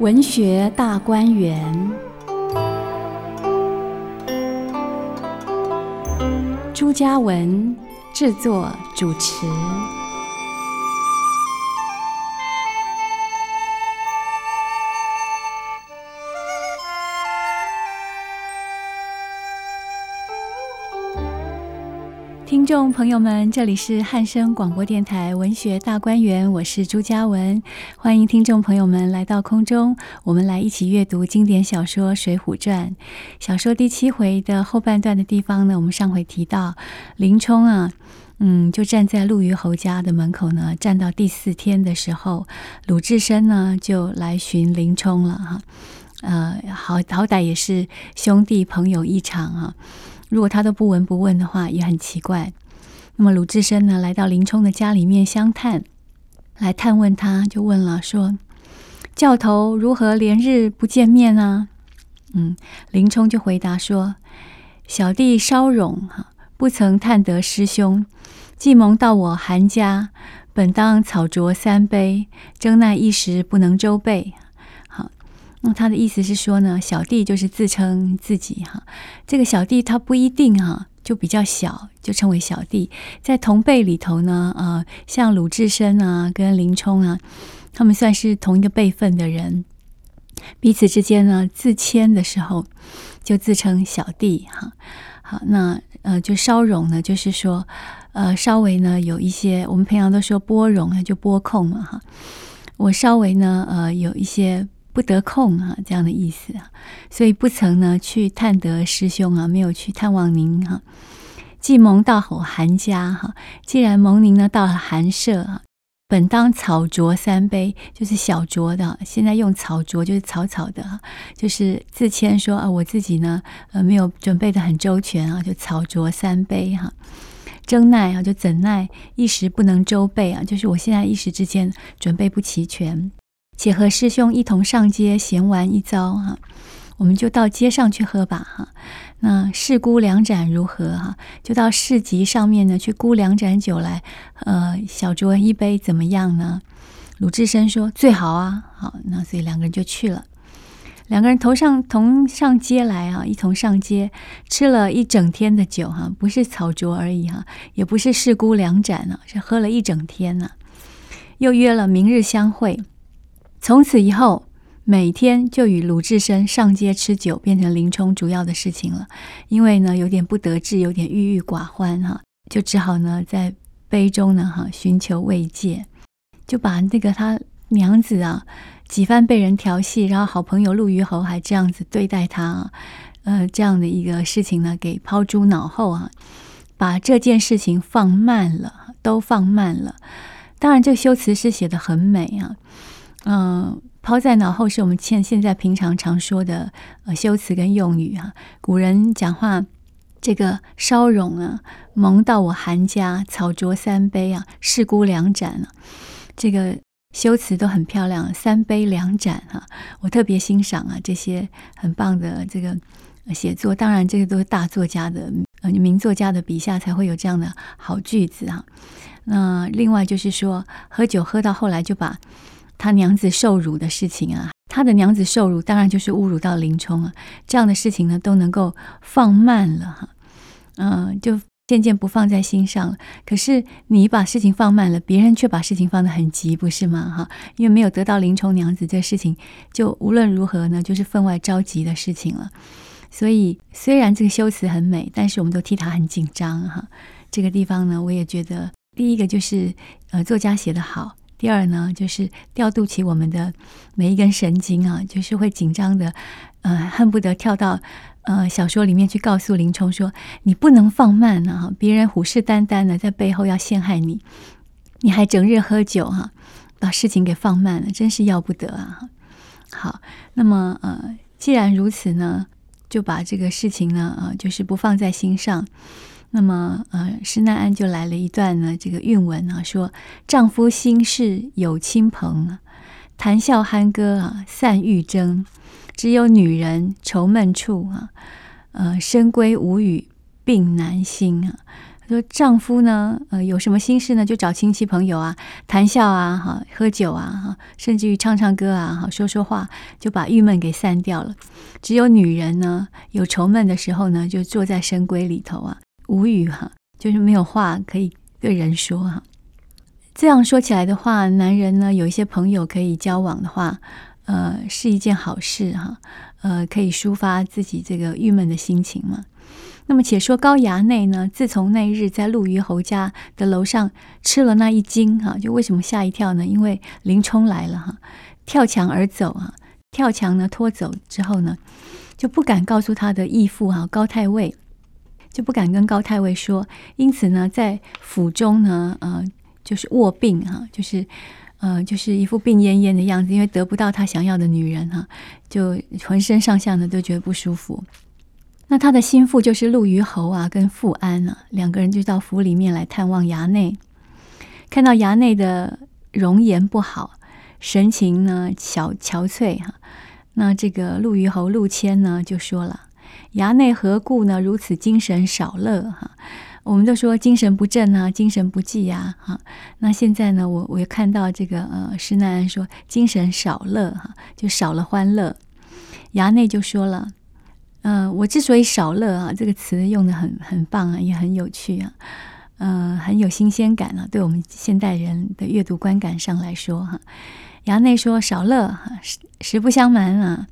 文学大观园，朱家文制作主持。众朋友们，这里是汉声广播电台文学大观园，我是朱家文，欢迎听众朋友们来到空中，我们来一起阅读经典小说《水浒传》。小说第七回的后半段的地方呢，我们上回提到林冲啊，嗯，就站在陆虞侯家的门口呢，站到第四天的时候，鲁智深呢就来寻林冲了哈，呃，好好歹也是兄弟朋友一场啊。如果他都不闻不问的话，也很奇怪。那么鲁智深呢，来到林冲的家里面相探，来探问他，就问了说：“教头如何连日不见面啊？”嗯，林冲就回答说：“小弟稍冗哈，不曾探得师兄。既蒙到我韩家，本当草酌三杯，争奈一时不能周备。”那他的意思是说呢，小弟就是自称自己哈，这个小弟他不一定哈，就比较小，就称为小弟。在同辈里头呢，呃，像鲁智深啊，跟林冲啊，他们算是同一个辈分的人，彼此之间呢，自谦的时候就自称小弟哈。好，那呃，就稍容呢，就是说呃，稍微呢有一些，我们平常都说拨冗啊，就拨控嘛哈。我稍微呢，呃，有一些。不得空啊，这样的意思啊，所以不曾呢去探得师兄啊，没有去探望您哈。既蒙到吼韩家哈，既然蒙您呢到了寒舍啊，本当草酌三杯，就是小酌的。现在用草酌就是草草的，就是自谦说啊，我自己呢呃没有准备得很周全啊，就草酌三杯哈。争奈啊，就怎奈一时不能周备啊，就是我现在一时之间准备不齐全。且和师兄一同上街闲玩一遭哈，我们就到街上去喝吧哈。那试估两盏如何哈？就到市集上面呢去估两盏酒来，呃，小酌一杯怎么样呢？鲁智深说最好啊。好，那所以两个人就去了。两个人头上同上街来啊，一同上街吃了一整天的酒哈，不是草酌而已哈，也不是试估两盏呢，是喝了一整天呢。又约了明日相会。从此以后，每天就与鲁智深上街吃酒，变成林冲主要的事情了。因为呢，有点不得志，有点郁郁寡欢哈，就只好呢在杯中呢哈寻求慰藉，就把那个他娘子啊几番被人调戏，然后好朋友陆虞侯还这样子对待他啊，呃，这样的一个事情呢给抛诸脑后啊，把这件事情放慢了，都放慢了。当然，这修辞是写得很美啊。嗯，抛在脑后是我们现现在平常常说的呃修辞跟用语啊。古人讲话，这个烧融啊，蒙到我韩家，草酌三杯啊，试估两盏啊，这个修辞都很漂亮。三杯两盏哈，我特别欣赏啊这些很棒的这个写作。当然，这个都是大作家的呃名作家的笔下才会有这样的好句子啊。那另外就是说，喝酒喝到后来就把。他娘子受辱的事情啊，他的娘子受辱，当然就是侮辱到林冲啊。这样的事情呢，都能够放慢了哈，嗯，就渐渐不放在心上了。可是你把事情放慢了，别人却把事情放得很急，不是吗？哈，因为没有得到林冲娘子这事情，就无论如何呢，就是分外着急的事情了。所以虽然这个修辞很美，但是我们都替他很紧张哈。这个地方呢，我也觉得第一个就是呃，作家写得好。第二呢，就是调度起我们的每一根神经啊，就是会紧张的，呃，恨不得跳到呃小说里面去告诉林冲说：“你不能放慢啊，别人虎视眈眈的在背后要陷害你，你还整日喝酒哈、把事情给放慢了，真是要不得啊！”好，那么呃，既然如此呢，就把这个事情呢，呃，就是不放在心上。那么，呃，施耐庵就来了一段呢，这个韵文啊，说：“丈夫心事有亲朋，谈笑酣歌啊，散郁争。只有女人愁闷处啊，呃，深闺无语病难兴啊。”说丈夫呢，呃，有什么心事呢，就找亲戚朋友啊，谈笑啊，哈，喝酒啊，哈，甚至于唱唱歌啊，哈，说说话，就把郁闷给散掉了。只有女人呢，有愁闷的时候呢，就坐在深闺里头啊，无语哈，就是没有话可以对人说哈。这样说起来的话，男人呢，有一些朋友可以交往的话，呃，是一件好事哈，呃，可以抒发自己这个郁闷的心情嘛。那么，且说高衙内呢，自从那日在陆虞侯家的楼上吃了那一惊，哈，就为什么吓一跳呢？因为林冲来了，哈，跳墙而走，啊，跳墙呢拖走之后呢，就不敢告诉他的义父哈高太尉，就不敢跟高太尉说，因此呢，在府中呢，呃，就是卧病哈，就是呃，就是一副病恹恹的样子，因为得不到他想要的女人哈，就浑身上下呢都觉得不舒服。那他的心腹就是陆虞侯啊，跟富安啊，两个人就到府里面来探望衙内，看到衙内的容颜不好，神情呢憔憔悴哈。那这个陆虞侯陆谦呢就说了：“衙内何故呢如此精神少乐哈？我们都说精神不振啊，精神不济呀哈。那现在呢，我我又看到这个呃施耐庵说精神少乐哈，就少了欢乐。衙内就说了。”嗯、我之所以少乐啊，这个词用的很很棒啊，也很有趣啊，嗯、很有新鲜感啊，对我们现代人的阅读观感上来说哈。衙内说少乐哈，实实不相瞒啊，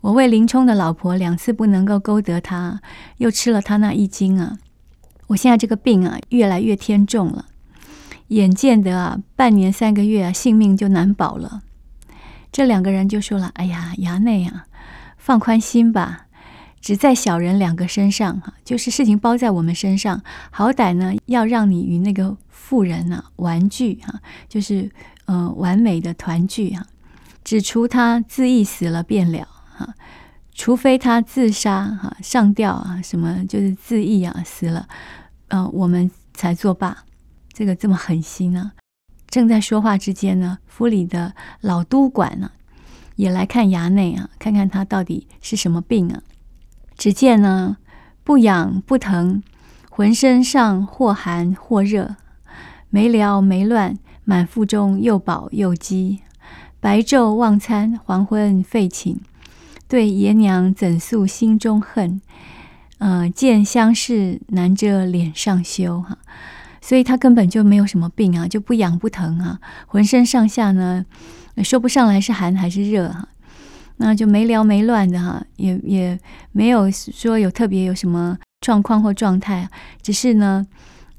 我为林冲的老婆两次不能够勾得他，又吃了他那一惊啊，我现在这个病啊越来越添重了，眼见得啊半年三个月啊性命就难保了。这两个人就说了：“哎呀，衙内啊，放宽心吧。”只在小人两个身上哈，就是事情包在我们身上，好歹呢要让你与那个妇人啊完聚哈，就是呃完美的团聚哈，只除他自缢死了便了。哈，除非他自杀哈上吊啊什么就是自缢啊死了，呃我们才作罢。这个这么狠心啊！正在说话之间呢，府里的老督管呢也来看衙内啊，看看他到底是什么病啊。只见呢，不痒不疼，浑身上或寒或热，没聊没乱，满腹中又饱又饥，白昼忘餐，黄昏废寝，对爷娘怎诉心中恨？呃，见相视难遮脸上羞哈，所以他根本就没有什么病啊，就不痒不疼啊，浑身上下呢，说不上来是寒还是热哈。那就没聊没乱的哈，也也没有说有特别有什么状况或状态，只是呢，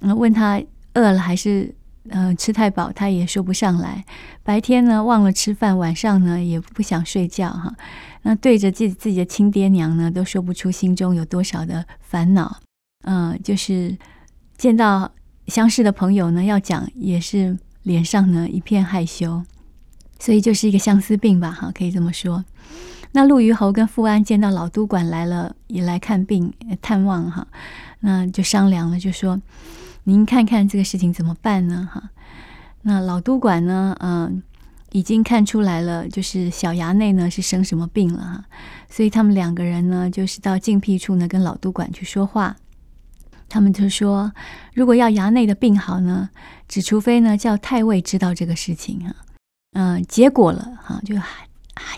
嗯，问他饿了还是、呃、吃太饱，他也说不上来。白天呢忘了吃饭，晚上呢也不想睡觉哈。那对着自己自己的亲爹娘呢，都说不出心中有多少的烦恼。嗯、就是见到相识的朋友呢，要讲也是脸上呢一片害羞。所以就是一个相思病吧，哈，可以这么说。那陆虞侯跟富安见到老督管来了，也来看病探望，哈，那就商量了，就说：“您看看这个事情怎么办呢？”哈，那老督管呢，嗯，已经看出来了，就是小衙内呢是生什么病了，哈，所以他们两个人呢，就是到静僻处呢跟老督管去说话。他们就说：“如果要衙内的病好呢，只除非呢叫太尉知道这个事情，哈。”嗯、结果了哈，就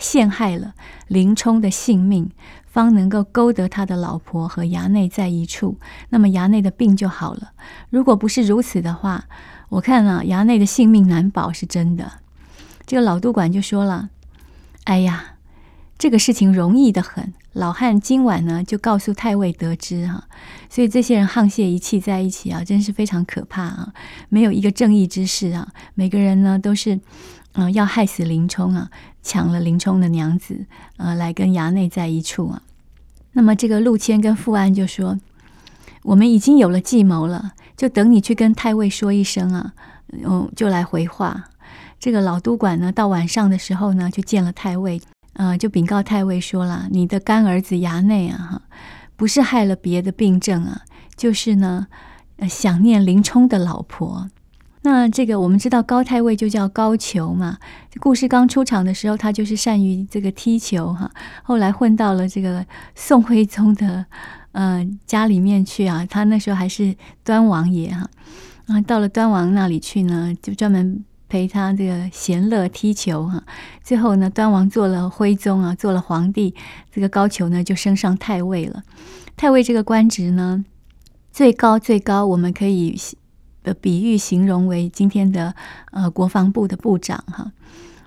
陷害了林冲的性命，方能够勾得他的老婆和衙内在一处，那么衙内的病就好了。如果不是如此的话，我看啊，衙内的性命难保是真的。这个老督管就说了：“哎呀，这个事情容易的很，老汉今晚呢就告诉太尉得知哈。所以这些人沆瀣一气在一起啊，真是非常可怕啊，没有一个正义之士啊，每个人呢都是。”嗯、要害死林冲啊，抢了林冲的娘子，呃，来跟衙内在一处啊。那么这个陆谦跟富安就说：“我们已经有了计谋了，就等你去跟太尉说一声啊，嗯，就来回话。”这个老督管呢，到晚上的时候呢，就见了太尉，呃，就禀告太尉说了：“你的干儿子衙内啊，哈，不是害了别的病症啊，就是呢，呃，想念林冲的老婆。”那这个我们知道高太尉就叫高俅嘛。故事刚出场的时候，他就是善于这个踢球哈。后来混到了这个宋徽宗的呃家里面去啊，他那时候还是端王爷哈，啊到了端王那里去呢，就专门陪他这个闲乐踢球哈。最后呢，端王做了徽宗啊，做了皇帝，这个高俅呢就升上太尉了。太尉这个官职呢，最高最高，我们可以呃比喻形容为今天的呃国防部的部长哈，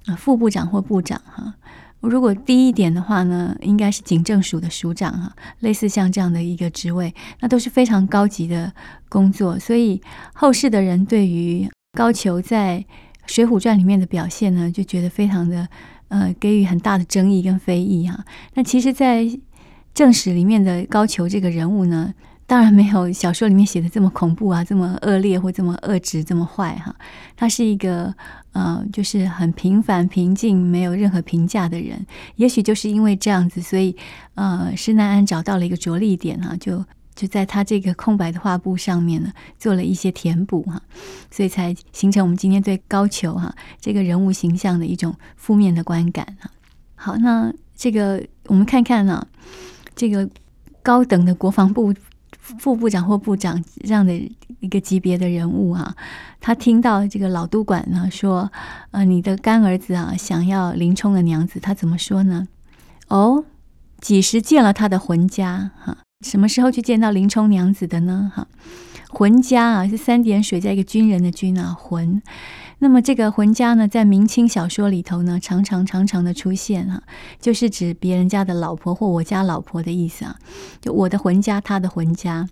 啊副部长或部长哈。如果低一点的话呢，应该是警政署的署长哈，类似像这样的一个职位，那都是非常高级的工作。所以后世的人对于高俅在《水浒传》里面的表现呢，就觉得非常的呃，给予很大的争议跟非议哈。那其实，在正史里面的高俅这个人物呢，当然没有小说里面写的这么恐怖啊，这么恶劣或这么恶质，这么坏哈。他是一个呃，就是很平凡、平静，没有任何评价的人。也许就是因为这样子，所以呃，施耐庵找到了一个着力点哈，就就在他这个空白的画布上面呢，做了一些填补哈，所以才形成我们今天对高俅哈这个人物形象的一种负面的观感哈。好，那这个我们看看呢，这个高等的国防部。副部长或部长这样的一个级别的人物啊，他听到这个老督管呢说，呃，你的干儿子啊想要林冲的娘子，他怎么说呢？哦，几时见了他的魂家？哈，什么时候去见到林冲娘子的呢？哈，浑家啊是三点水加一个军人的军啊，浑。那么这个浑家呢，在明清小说里头呢，常常常常的出现哈，就是指别人家的老婆或我家老婆的意思啊，就我的浑家，他的浑家。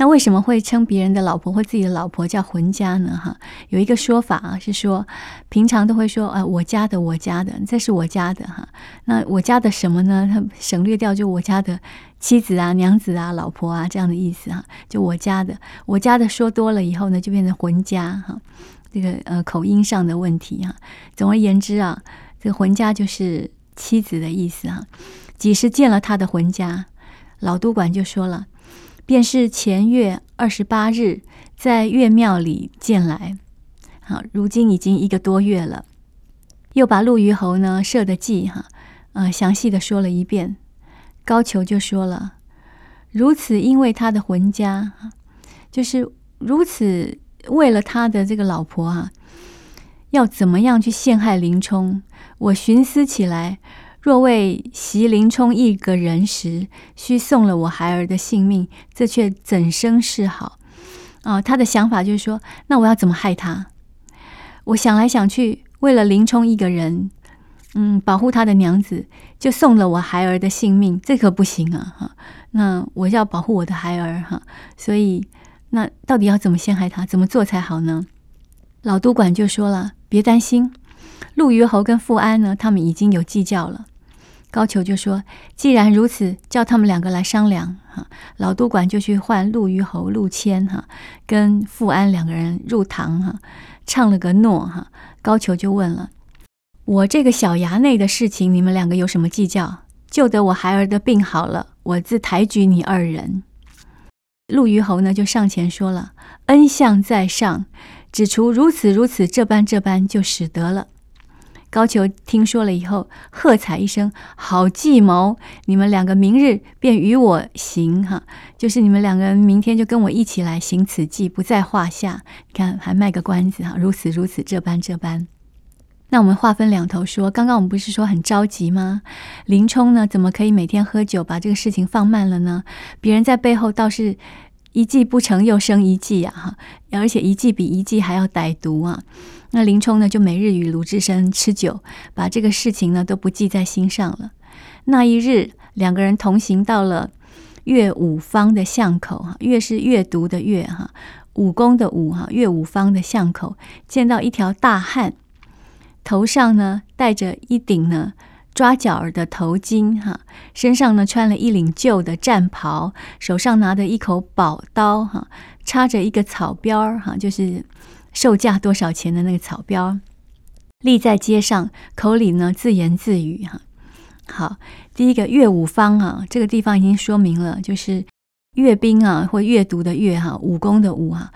那为什么会称别人的老婆或自己的老婆叫浑家呢？哈，有一个说法啊，是说平常都会说啊，我家的，我家的，这是我家的哈。那我家的什么呢？他省略掉就我家的妻子啊、娘子啊、老婆啊这样的意思哈，就我家的，我家的说多了以后呢，就变成浑家哈。这个呃口音上的问题哈，总而言之啊，这个浑家就是妻子的意思哈。几时见了他的浑家，老督管就说了，便是前月二十八日在岳庙里见来。好，如今已经一个多月了，又把陆虞侯呢设的计哈，呃详细的说了一遍。高俅就说了，如此因为他的魂家，就是如此。为了他的这个老婆啊，要怎么样去陷害林冲？我寻思起来，若为袭林冲一个人时，须送了我孩儿的性命，这却怎生是好？啊，他的想法就是说，那我要怎么害他？我想来想去，为了林冲一个人，嗯，保护他的娘子，就送了我孩儿的性命，这可不行啊！哈，那我要保护我的孩儿哈，所以。那到底要怎么陷害他？怎么做才好呢？老督管就说了：“别担心，陆虞侯跟富安呢，他们已经有计较了。”高俅就说：“既然如此，叫他们两个来商量。”哈，老督管就去唤陆虞侯陆谦哈跟富安两个人入堂哈，唱了个诺哈。高俅就问了：“我这个小衙内的事情，你们两个有什么计较？就得我孩儿的病好了，我自抬举你二人。”陆虞侯呢，就上前说了：“恩相在上，只除如此如此这般这般，就使得了。”高俅听说了以后，喝彩一声：“好计谋！你们两个明日便与我行哈，就是你们两个人明天就跟我一起来行此计，不在话下。看，还卖个关子哈，如此如此这般这般。那我们话分两头说，刚刚我们不是说很着急吗？林冲呢，怎么可以每天喝酒，把这个事情放慢了呢？别人在背后倒是一计不成又生一计呀，哈！而且一计比一计还要歹毒啊！那林冲呢，就每日与鲁智深吃酒，把这个事情呢都不记在心上了。那一日，两个人同行到了岳武方的巷口，哈，岳是阅读的岳，哈，武功的武，哈，岳武方的巷口，见到一条大汉。头上呢戴着一顶呢抓角儿的头巾哈，身上呢穿了一领旧的战袍，手上拿着一口宝刀哈，插着一个草标哈，就是售价多少钱的那个草标，立在街上，口里呢自言自语哈。好，第一个岳武方啊，这个地方已经说明了，就是阅兵啊或阅读的阅哈，武功的武哈。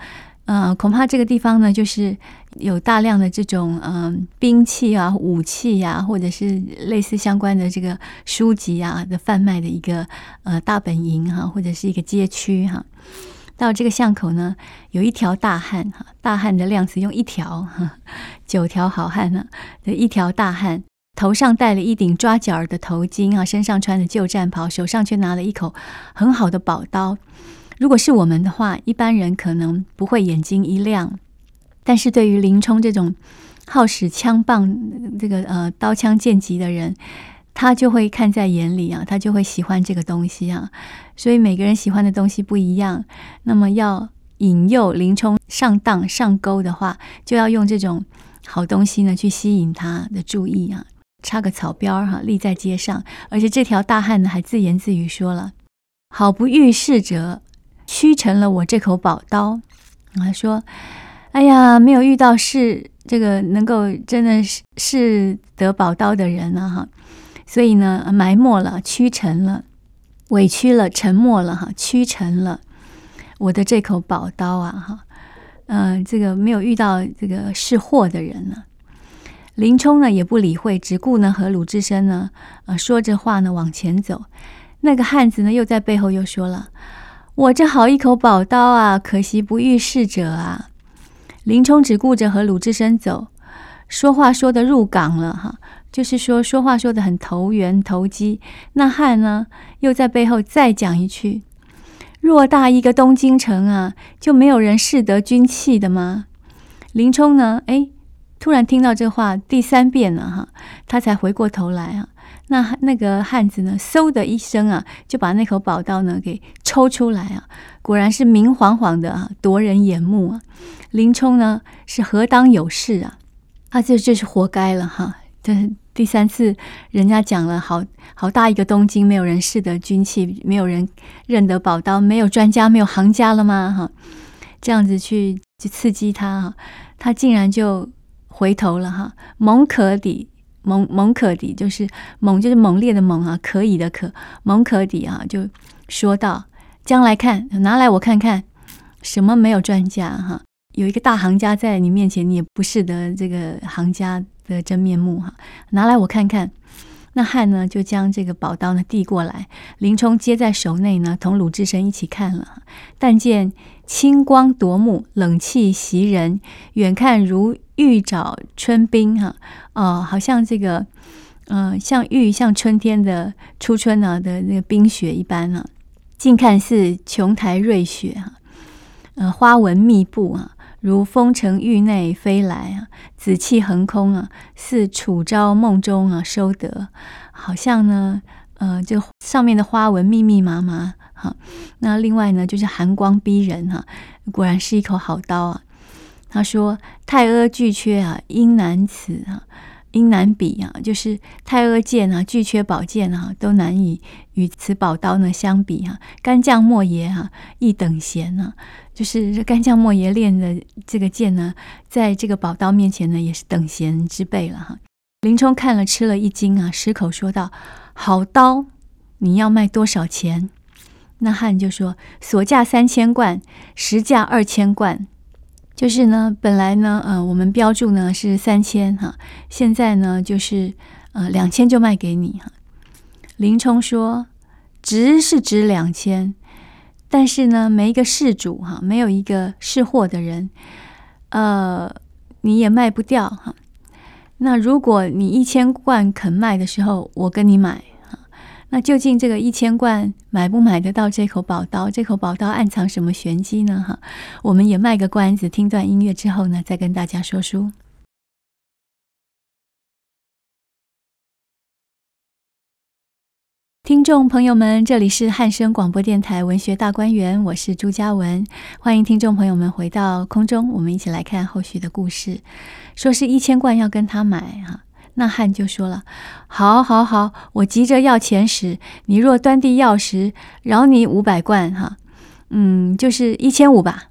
呃，恐怕这个地方呢，就是有大量的这种嗯、兵器啊、武器呀、啊，或者是类似相关的这个书籍啊的贩卖的一个呃大本营哈、或者是一个街区哈、到这个巷口呢，有一条大汉哈，大汉的量词用一条哈，九条好汉呢的一条大汉，头上戴了一顶抓角儿的头巾啊，身上穿的旧战袍，手上却拿了一口很好的宝刀。如果是我们的话，一般人可能不会眼睛一亮，但是对于林冲这种好使枪棒、这个呃刀枪剑戟的人，他就会看在眼里啊，他就会喜欢这个东西啊。所以每个人喜欢的东西不一样，那么要引诱林冲上当上钩的话，就要用这种好东西呢去吸引他的注意啊。插个草标哈、立在街上，而且这条大汉呢还自言自语说了：“好不遇事者。”屈成了我这口宝刀，他说：“哎呀，没有遇到是这个能够真的是是得宝刀的人了哈，所以呢，埋没了，屈成了，委屈了，沉默了哈，屈成了我的这口宝刀啊哈，嗯、呃，这个没有遇到这个是货的人呢。”林冲呢也不理会，只顾呢和鲁智深呢呃说着话呢往前走，那个汉子呢又在背后又说了。我这好一口宝刀啊，可惜不遇事者啊！林冲只顾着和鲁智深走，说话说得入港了哈，就是说说话说得很投缘投机。那汉呢，又在背后再讲一句：偌大一个东京城啊，就没有人识得军器的吗？林冲呢，哎，突然听到这话第三遍了哈，他才回过头来啊。那那个汉子呢，嗖的一声啊，就把那口宝刀呢给抽出来啊，果然是明晃晃的啊，夺人眼目啊。林冲呢是何当有事啊？啊这这是活该了哈。这第三次人家讲了好，好大一个东京，没有人识得军器，没有人认得宝刀，没有专家，没有行家了吗？哈，这样子去去刺激他哈，他竟然就回头了哈，猛可抵。猛猛可抵，就是猛，就是猛烈的猛啊，可以的可，猛可抵啊，就说道：“将来看，拿来我看看，什么没有专家哈？有一个大行家在你面前，你也不识得这个行家的真面目哈。拿来我看看。”那汉呢，就将这个宝刀呢递过来，林冲接在手内呢，同鲁智深一起看了，但见青光夺目，冷气袭人，远看如玉爪春冰哈，哦，好像这个，嗯、像玉，像春天的初春呢的那个冰雪一般啊，近看似琼台瑞雪哈，呃，花纹密布啊。如风城玉内飞来啊，紫气横空啊，似楚昭梦中啊收得，好像呢，呃，这上面的花纹密密麻麻哈。那另外呢，就是寒光逼人哈，果然是一口好刀啊。他说：“太阿巨阙啊，应难此啊。”应难比啊，就是太阿剑啊，巨阙宝剑啊，都难以与此宝刀呢相比、啊。干将莫邪啊，一等闲啊，就是干将莫邪练的这个剑呢，在这个宝刀面前呢，也是等闲之辈了哈。林冲看了吃了一惊啊，失口说道：“好刀，你要卖多少钱？”那汉就说：“所价三千贯，实价二千贯。”就是呢，本来呢，呃，我们标注呢是三千哈，现在呢就是呃两千就卖给你哈。林冲说：“值是值两千，但是呢，没一个事主哈，没有一个识货的人，呃，你也卖不掉哈。那如果你一千贯肯卖的时候，我跟你买。”那究竟这个一千贯买不买得到这口宝刀？这口宝刀暗藏什么玄机呢？哈，我们也卖个关子，听段音乐之后呢，再跟大家说书。听众朋友们，这里是汉声广播电台文学大观园，我是朱嘉文，欢迎听众朋友们回到空中，我们一起来看后续的故事。说是一千贯要跟他买哈。那汉就说了：“好，好，好，我急着要钱时，你若端地要时，饶你五百贯哈，嗯，就是一千五吧，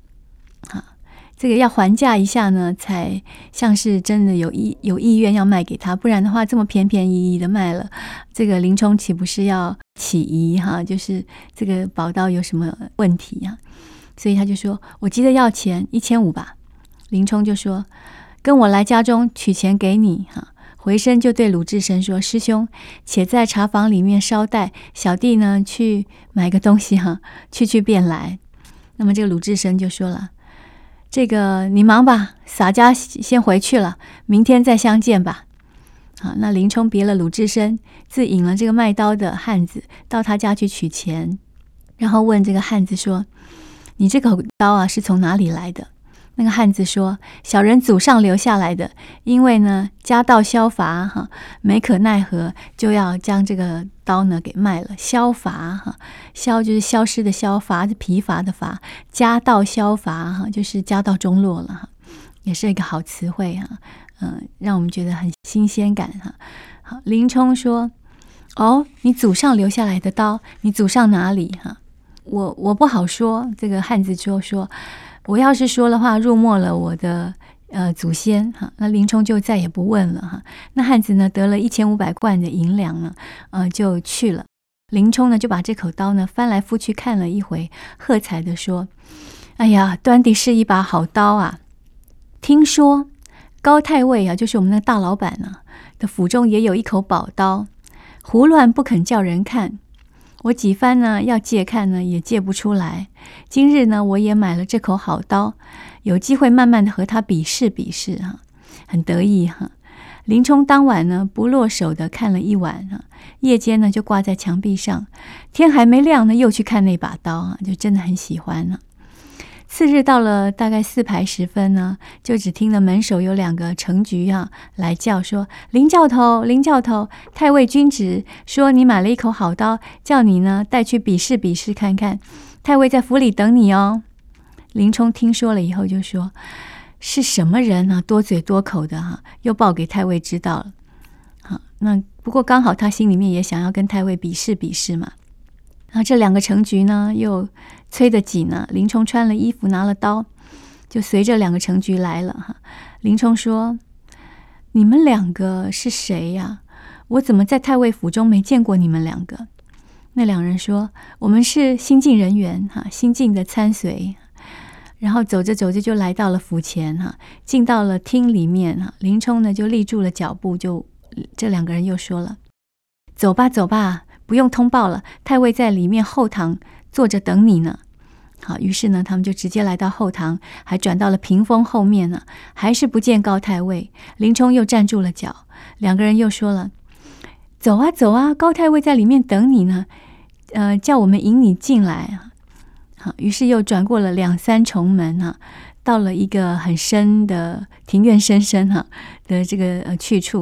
啊，这个要还价一下呢，才像是真的有意有意愿要卖给他，不然的话，这么便便宜宜的卖了，这个林冲岂不是要起疑哈？就是这个宝刀有什么问题呀？所以他就说：“我急着要钱，一千五吧。”林冲就说：“跟我来家中取钱给你。”哈，回身就对鲁智深说：“师兄，且在茶房里面稍待，小弟呢去买个东西哈，去去便来。”那么这个鲁智深就说了：“这个你忙吧，洒家先回去了，明天再相见吧。”好，那林冲别了鲁智深，自引了这个卖刀的汉子到他家去取钱，然后问这个汉子说：“你这口刀啊，是从哪里来的？”那个汉子说：“小人祖上留下来的，因为呢家道消乏哈，没可奈何，就要将这个刀呢给卖了。消乏哈，消就是消失的消，乏是疲乏的乏，家道消乏哈，就是家道中落了哈，也是一个好词汇哈。”嗯，让我们觉得很新鲜感哈。好，林冲说：“哦，你祖上留下来的刀，你祖上哪里哈？我我不好说。”这个汉子就说：“我要是说的话，入没了我的呃祖先哈。”那林冲就再也不问了哈。那汉子呢，得了一千五百贯的银两呢，呃，就去了。林冲呢，就把这口刀呢翻来覆去看了一回，喝彩的说：“哎呀，端的是一把好刀啊！听说。”高太尉啊，就是我们的大老板呢、啊，的府中也有一口宝刀，胡乱不肯叫人看。我几番呢要借看呢，也借不出来。今日呢，我也买了这口好刀，有机会慢慢的和他比试比试哈、啊，很得意哈、林冲当晚呢不落手的看了一晚哈、啊，夜间呢就挂在墙壁上，天还没亮呢又去看那把刀啊，就真的很喜欢呢、次日到了大概四排时分呢，就只听得门首有两个程局啊来叫说：“林教头，林教头，太尉君旨说你买了一口好刀，叫你呢带去比试比试看看。太尉在府里等你哦。”林冲听说了以后就说：“是什么人呢、啊？多嘴多口的哈、又报给太尉知道了。好，那不过刚好他心里面也想要跟太尉比试比试嘛。啊，这两个程局呢又。”催得紧呢，林冲穿了衣服，拿了刀，就随着两个程局来了哈。林冲说：“你们两个是谁呀？我怎么在太尉府中没见过你们两个？”那两人说：“我们是新进人员哈，新进的参随。”然后走着走着就来到了府前哈，进到了厅里面哈。林冲呢就立住了脚步，就这两个人又说了：“走吧，走吧，不用通报了，太尉在里面后堂。”坐着等你呢，好，于是呢，他们就直接来到后堂，还转到了屏风后面呢，还是不见高太尉。林冲又站住了脚，两个人又说了：“走啊，走啊，高太尉在里面等你呢，呃，叫我们引你进来啊。”好，于是又转过了两三重门啊，到了一个很深的庭院深深哈的这个呃去处。